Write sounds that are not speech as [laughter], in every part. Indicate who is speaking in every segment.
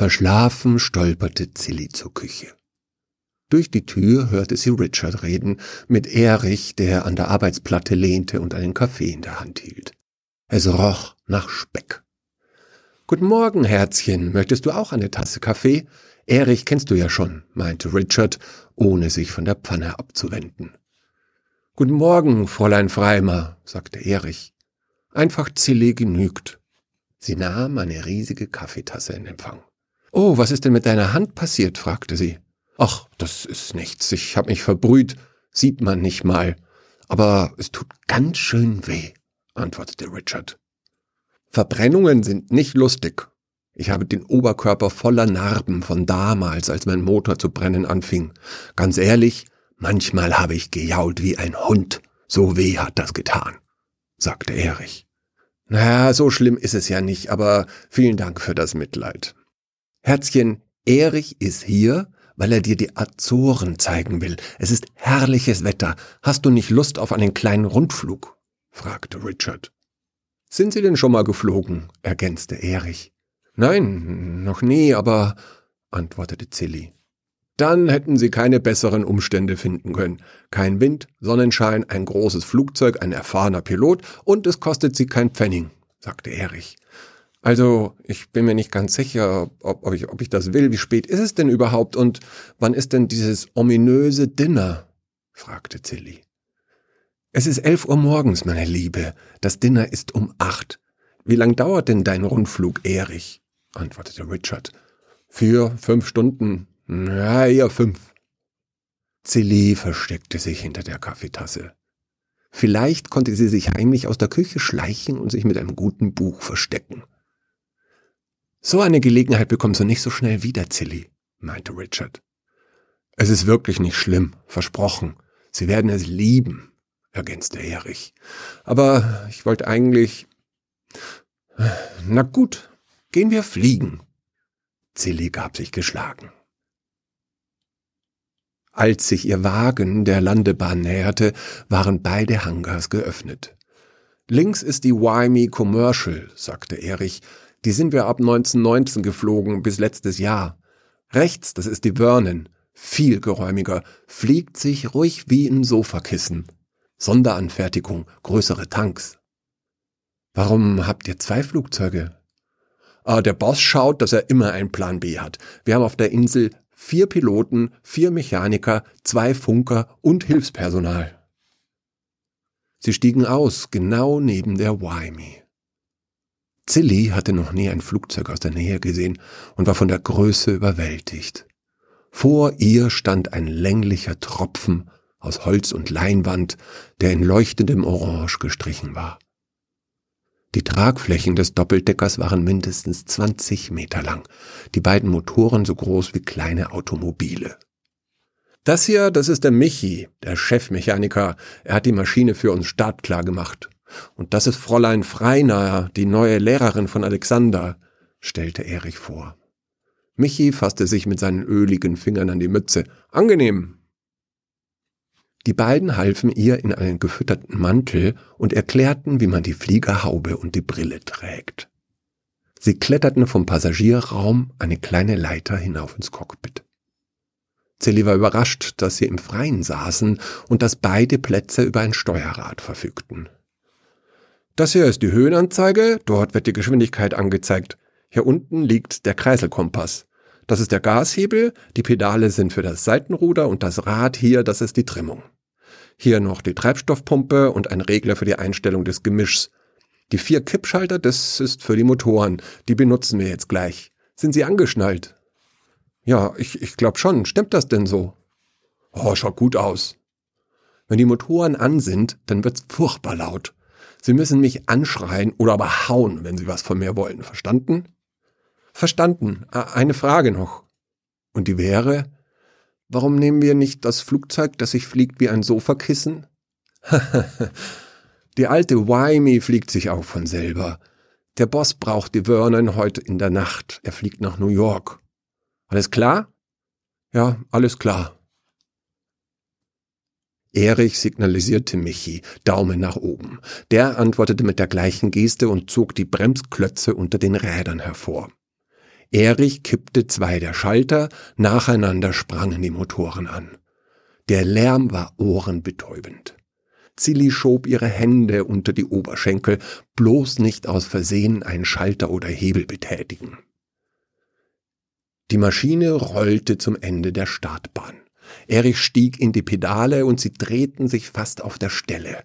Speaker 1: Verschlafen stolperte Zilli zur Küche. Durch die Tür hörte sie Richard reden, mit Erich, der an der Arbeitsplatte lehnte und einen Kaffee in der Hand hielt. Es roch nach Speck. Guten Morgen, Herzchen. Möchtest du auch eine Tasse Kaffee? Erich kennst du ja schon, meinte Richard, ohne sich von der Pfanne abzuwenden. Guten Morgen, Fräulein Freimer, sagte Erich. Einfach Zilli genügt. Sie nahm eine riesige Kaffeetasse in Empfang. Oh, was ist denn mit deiner Hand passiert? fragte sie. Ach, das ist nichts. Ich hab mich verbrüht. Sieht man nicht mal. Aber es tut ganz schön weh, antwortete Richard. Verbrennungen sind nicht lustig. Ich habe den Oberkörper voller Narben von damals, als mein Motor zu brennen anfing. Ganz ehrlich, manchmal habe ich gejault wie ein Hund. So weh hat das getan, sagte Erich. Naja, so schlimm ist es ja nicht, aber vielen Dank für das Mitleid. Herzchen, Erich ist hier, weil er dir die Azoren zeigen will. Es ist herrliches Wetter. Hast du nicht Lust auf einen kleinen Rundflug? fragte Richard. Sind Sie denn schon mal geflogen? ergänzte Erich. Nein, noch nie, aber antwortete Zilli. Dann hätten Sie keine besseren Umstände finden können. Kein Wind, Sonnenschein, ein großes Flugzeug, ein erfahrener Pilot und es kostet Sie kein Pfennig, sagte Erich. Also, ich bin mir nicht ganz sicher, ob, ob, ich, ob ich das will. Wie spät ist es denn überhaupt und wann ist denn dieses ominöse Dinner? fragte Zilli. Es ist elf Uhr morgens, meine Liebe. Das Dinner ist um acht. Wie lang dauert denn dein Rundflug, Erich? antwortete Richard. Vier, fünf Stunden. Ja, eher fünf. Zilli versteckte sich hinter der Kaffeetasse. Vielleicht konnte sie sich heimlich aus der Küche schleichen und sich mit einem guten Buch verstecken. So eine Gelegenheit bekommst du nicht so schnell wieder, Zilli, meinte Richard. Es ist wirklich nicht schlimm, versprochen. Sie werden es lieben, ergänzte Erich. Aber ich wollte eigentlich. Na gut, gehen wir fliegen. Zilli gab sich geschlagen. Als sich ihr Wagen der Landebahn näherte, waren beide Hangars geöffnet. Links ist die Wyme Commercial, sagte Erich, die sind wir ab 1919 geflogen bis letztes Jahr. Rechts, das ist die Vernon. Viel geräumiger, fliegt sich ruhig wie ein Sofakissen. Sonderanfertigung, größere Tanks. Warum habt ihr zwei Flugzeuge? Ah, der Boss schaut, dass er immer einen Plan B hat. Wir haben auf der Insel vier Piloten, vier Mechaniker, zwei Funker und Hilfspersonal. Sie stiegen aus, genau neben der Wyme. Zilli hatte noch nie ein Flugzeug aus der Nähe gesehen und war von der Größe überwältigt. Vor ihr stand ein länglicher Tropfen aus Holz und Leinwand, der in leuchtendem Orange gestrichen war. Die Tragflächen des Doppeldeckers waren mindestens 20 Meter lang, die beiden Motoren so groß wie kleine Automobile. Das hier, das ist der Michi, der Chefmechaniker. Er hat die Maschine für uns startklar gemacht. Und das ist Fräulein Freiner, die neue Lehrerin von Alexander, stellte Erich vor. Michi fasste sich mit seinen öligen Fingern an die Mütze. Angenehm. Die beiden halfen ihr in einen gefütterten Mantel und erklärten, wie man die Fliegerhaube und die Brille trägt. Sie kletterten vom Passagierraum eine kleine Leiter hinauf ins Cockpit. Zilli war überrascht, dass sie im Freien saßen und dass beide Plätze über ein Steuerrad verfügten. Das hier ist die Höhenanzeige, dort wird die Geschwindigkeit angezeigt. Hier unten liegt der Kreiselkompass. Das ist der Gashebel, die Pedale sind für das Seitenruder und das Rad hier, das ist die Trimmung. Hier noch die Treibstoffpumpe und ein Regler für die Einstellung des Gemischs. Die vier Kippschalter, das ist für die Motoren, die benutzen wir jetzt gleich. Sind Sie angeschnallt? Ja, ich, ich glaube schon. Stimmt das denn so? Oh, schaut gut aus. Wenn die Motoren an sind, dann wird's furchtbar laut. Sie müssen mich anschreien oder aber hauen, wenn Sie was von mir wollen. Verstanden? Verstanden. Eine Frage noch. Und die wäre, warum nehmen wir nicht das Flugzeug, das sich fliegt wie ein Sofakissen? [laughs] die alte Wyme fliegt sich auch von selber. Der Boss braucht die Vernon heute in der Nacht. Er fliegt nach New York. Alles klar? Ja, alles klar. Erich signalisierte Michi, Daumen nach oben. Der antwortete mit der gleichen Geste und zog die Bremsklötze unter den Rädern hervor. Erich kippte zwei der Schalter, nacheinander sprangen die Motoren an. Der Lärm war ohrenbetäubend. Zilli schob ihre Hände unter die Oberschenkel, bloß nicht aus Versehen einen Schalter oder Hebel betätigen. Die Maschine rollte zum Ende der Startbahn. Erich stieg in die Pedale und sie drehten sich fast auf der Stelle.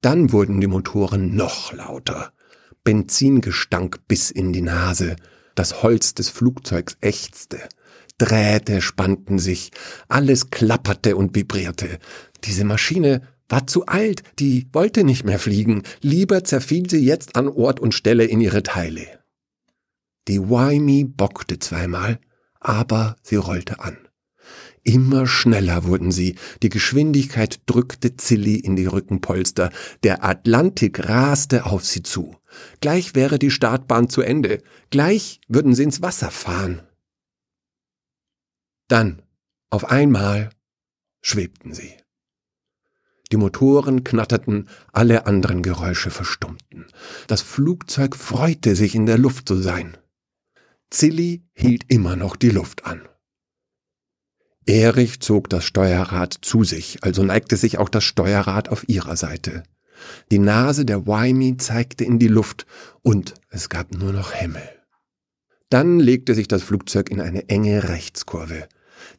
Speaker 1: Dann wurden die Motoren noch lauter. Benzingestank bis in die Nase. Das Holz des Flugzeugs ächzte. Drähte spannten sich. Alles klapperte und vibrierte. Diese Maschine war zu alt, die wollte nicht mehr fliegen. Lieber zerfiel sie jetzt an Ort und Stelle in ihre Teile. Die Wyme bockte zweimal, aber sie rollte an. Immer schneller wurden sie, die Geschwindigkeit drückte Zilli in die Rückenpolster, der Atlantik raste auf sie zu. Gleich wäre die Startbahn zu Ende, gleich würden sie ins Wasser fahren. Dann, auf einmal, schwebten sie. Die Motoren knatterten, alle anderen Geräusche verstummten. Das Flugzeug freute sich, in der Luft zu sein. Zilli hielt immer noch die Luft an. Erich zog das Steuerrad zu sich, also neigte sich auch das Steuerrad auf ihrer Seite. Die Nase der Wyme zeigte in die Luft und es gab nur noch Himmel. Dann legte sich das Flugzeug in eine enge Rechtskurve.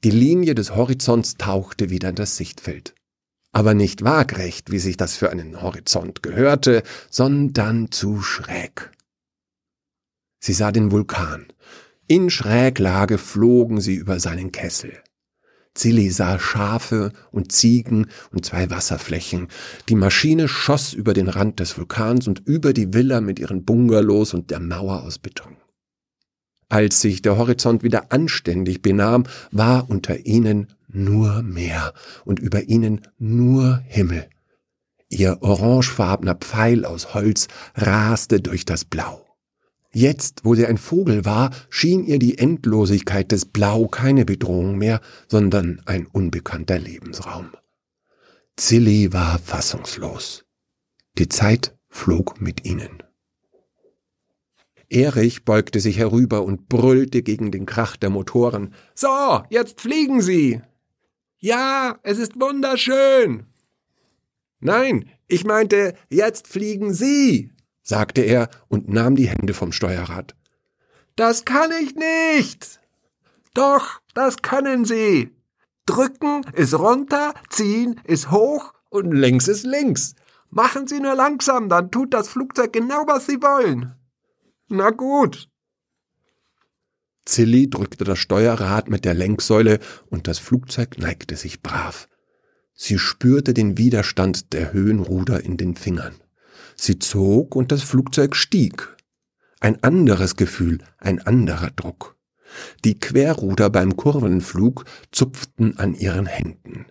Speaker 1: Die Linie des Horizonts tauchte wieder in das Sichtfeld. Aber nicht waagrecht, wie sich das für einen Horizont gehörte, sondern zu schräg. Sie sah den Vulkan. In Schräglage flogen sie über seinen Kessel. Zilli sah Schafe und Ziegen und zwei Wasserflächen. Die Maschine schoss über den Rand des Vulkans und über die Villa mit ihren Bungalows und der Mauer aus Beton. Als sich der Horizont wieder anständig benahm, war unter ihnen nur Meer und über ihnen nur Himmel. Ihr orangefarbener Pfeil aus Holz raste durch das Blau. Jetzt, wo sie ein Vogel war, schien ihr die Endlosigkeit des Blau keine Bedrohung mehr, sondern ein unbekannter Lebensraum. Zilli war fassungslos. Die Zeit flog mit ihnen. Erich beugte sich herüber und brüllte gegen den Krach der Motoren. So, jetzt fliegen Sie! Ja, es ist wunderschön! Nein, ich meinte, jetzt fliegen Sie! Sagte er und nahm die Hände vom Steuerrad. Das kann ich nicht. Doch, das können Sie. Drücken ist runter, ziehen ist hoch und links ist links. Machen Sie nur langsam, dann tut das Flugzeug genau, was Sie wollen. Na gut. Zilli drückte das Steuerrad mit der Lenksäule und das Flugzeug neigte sich brav. Sie spürte den Widerstand der Höhenruder in den Fingern. Sie zog und das Flugzeug stieg. Ein anderes Gefühl, ein anderer Druck. Die Querruder beim Kurvenflug zupften an ihren Händen.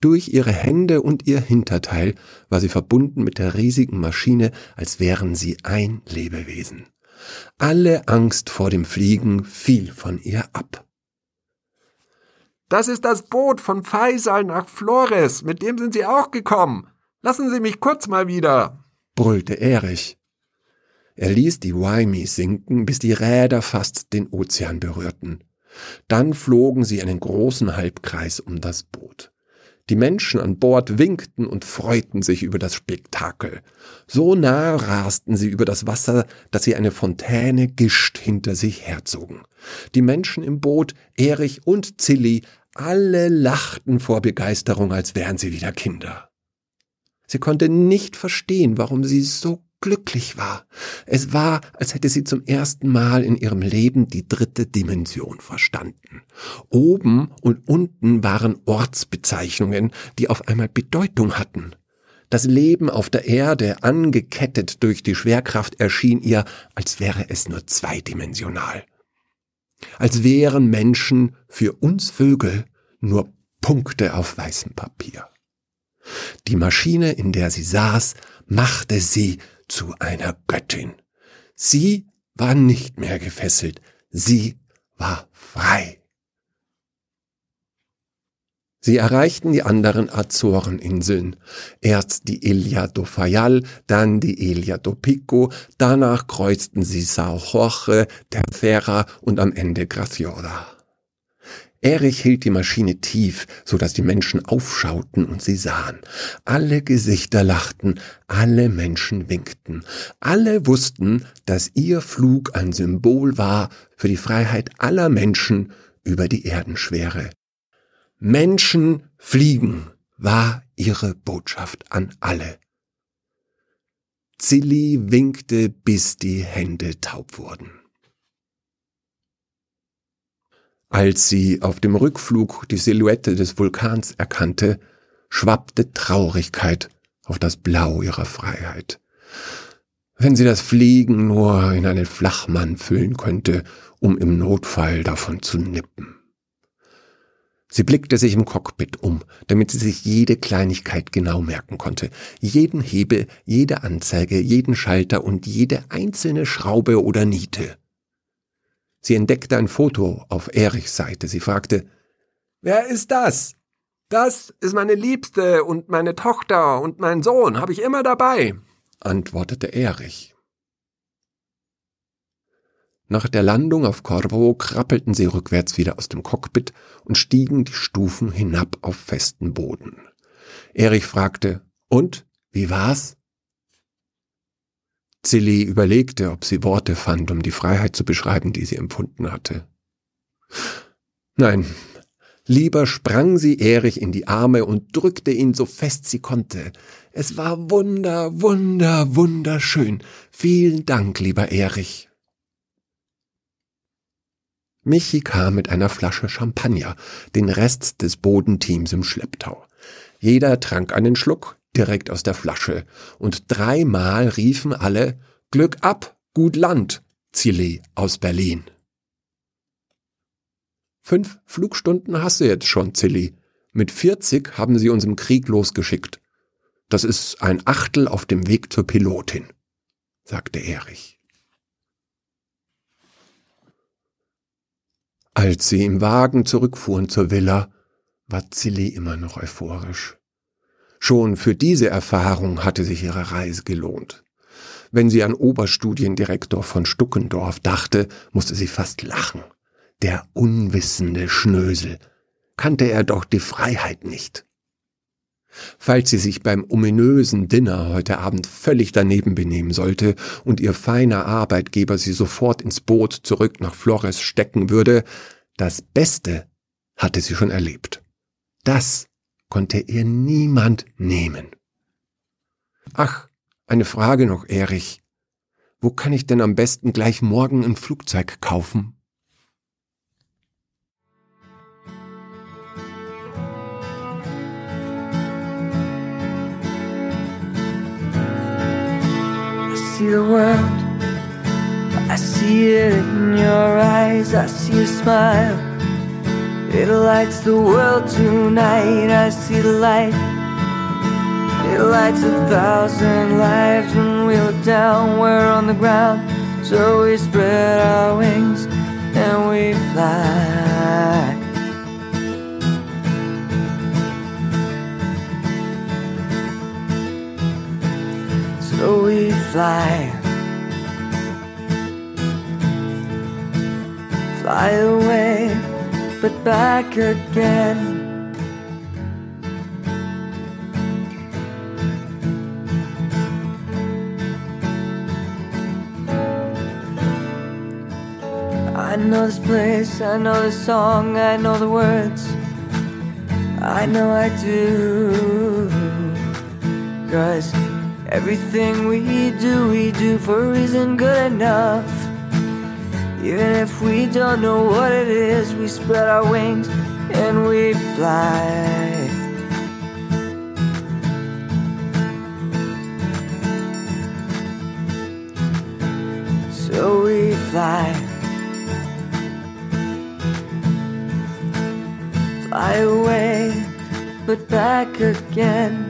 Speaker 1: Durch ihre Hände und ihr Hinterteil war sie verbunden mit der riesigen Maschine, als wären sie ein Lebewesen. Alle Angst vor dem Fliegen fiel von ihr ab. Das ist das Boot von Faisal nach Flores, mit dem sind Sie auch gekommen. Lassen Sie mich kurz mal wieder brüllte Erich. Er ließ die Wyme sinken, bis die Räder fast den Ozean berührten. Dann flogen sie einen großen Halbkreis um das Boot. Die Menschen an Bord winkten und freuten sich über das Spektakel. So nah rasten sie über das Wasser, dass sie eine Fontäne gischt hinter sich herzogen. Die Menschen im Boot, Erich und Zilli, alle lachten vor Begeisterung, als wären sie wieder Kinder. Sie konnte nicht verstehen, warum sie so glücklich war. Es war, als hätte sie zum ersten Mal in ihrem Leben die dritte Dimension verstanden. Oben und unten waren Ortsbezeichnungen, die auf einmal Bedeutung hatten. Das Leben auf der Erde, angekettet durch die Schwerkraft, erschien ihr, als wäre es nur zweidimensional. Als wären Menschen für uns Vögel nur Punkte auf weißem Papier. Die Maschine, in der sie saß, machte sie zu einer Göttin. Sie war nicht mehr gefesselt, sie war frei. Sie erreichten die anderen Azoreninseln. Erst die Ilha do Fayal, dann die Ilha do Pico, danach kreuzten sie Sao Jorge, Terceira und am Ende Graciosa. Erich hielt die Maschine tief, so dass die Menschen aufschauten und sie sahen. Alle Gesichter lachten, alle Menschen winkten. Alle wussten, dass ihr Flug ein Symbol war für die Freiheit aller Menschen über die Erdenschwere. Menschen fliegen war ihre Botschaft an alle. Zilli winkte, bis die Hände taub wurden. Als sie auf dem Rückflug die Silhouette des Vulkans erkannte, schwappte Traurigkeit auf das Blau ihrer Freiheit. Wenn sie das Fliegen nur in einen Flachmann füllen könnte, um im Notfall davon zu nippen. Sie blickte sich im Cockpit um, damit sie sich jede Kleinigkeit genau merken konnte. Jeden Hebel, jede Anzeige, jeden Schalter und jede einzelne Schraube oder Niete. Sie entdeckte ein Foto auf Erichs Seite. Sie fragte, Wer ist das? Das ist meine Liebste und meine Tochter und mein Sohn, habe ich immer dabei, antwortete Erich. Nach der Landung auf Corvo krabbelten sie rückwärts wieder aus dem Cockpit und stiegen die Stufen hinab auf festen Boden. Erich fragte, und, wie war's? Zilli überlegte, ob sie Worte fand, um die Freiheit zu beschreiben, die sie empfunden hatte. Nein, lieber sprang sie Erich in die Arme und drückte ihn so fest sie konnte. Es war wunder, wunder, wunderschön. Vielen Dank, lieber Erich. Michi kam mit einer Flasche Champagner, den Rest des Bodenteams im Schlepptau. Jeder trank einen Schluck direkt aus der Flasche, und dreimal riefen alle Glück ab, gut Land, Zilli aus Berlin. Fünf Flugstunden hast du jetzt schon, Zilli. Mit 40 haben sie uns im Krieg losgeschickt. Das ist ein Achtel auf dem Weg zur Pilotin, sagte Erich. Als sie im Wagen zurückfuhren zur Villa, war Zilli immer noch euphorisch. Schon für diese Erfahrung hatte sich ihre Reise gelohnt. Wenn sie an Oberstudiendirektor von Stuckendorf dachte, musste sie fast lachen. Der unwissende Schnösel. Kannte er doch die Freiheit nicht. Falls sie sich beim ominösen Dinner heute Abend völlig daneben benehmen sollte und ihr feiner Arbeitgeber sie sofort ins Boot zurück nach Flores stecken würde, das Beste hatte sie schon erlebt. Das konnte ihr niemand nehmen. Ach, eine Frage noch, Erich. Wo kann ich denn am besten gleich morgen ein Flugzeug kaufen?
Speaker 2: see the world. I see it in your eyes. I see a smile. It lights the world tonight. I see the light. It lights a thousand lives when we look down. We're on the ground, so we spread our wings and we fly. So we fly. Fly away, but back again. I know this place, I know this song, I know the words. I know I do. Cause Everything we do, we do for a reason good enough. Even if we don't know what it is, we spread our wings and we fly. So we fly. Fly away, but back again.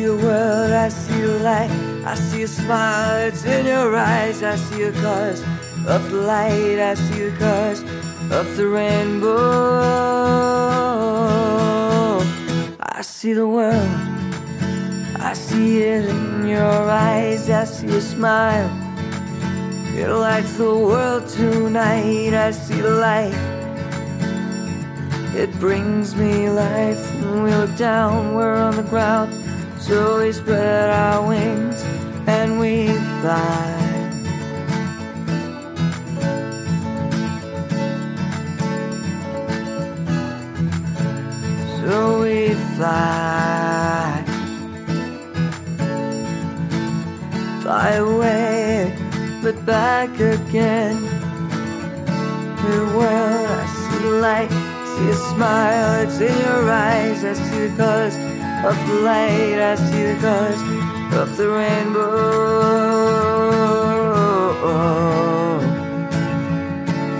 Speaker 2: See the world, I see the light, I see a smile, it's in your eyes. I see the colors of the light, I see the colors of the rainbow. I see the world, I see it in your eyes, I see a smile. It lights the world tonight, I see the light. It brings me life. When we look down, we're on the ground. So we spread our wings and we fly. So we fly. Fly away, but back again. The world, I see light see a smile, it's in your eyes. I see the colors of the light, I see the colors of the rainbow.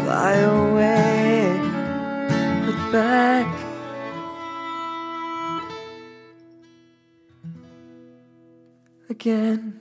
Speaker 2: Fly away, but back. Again.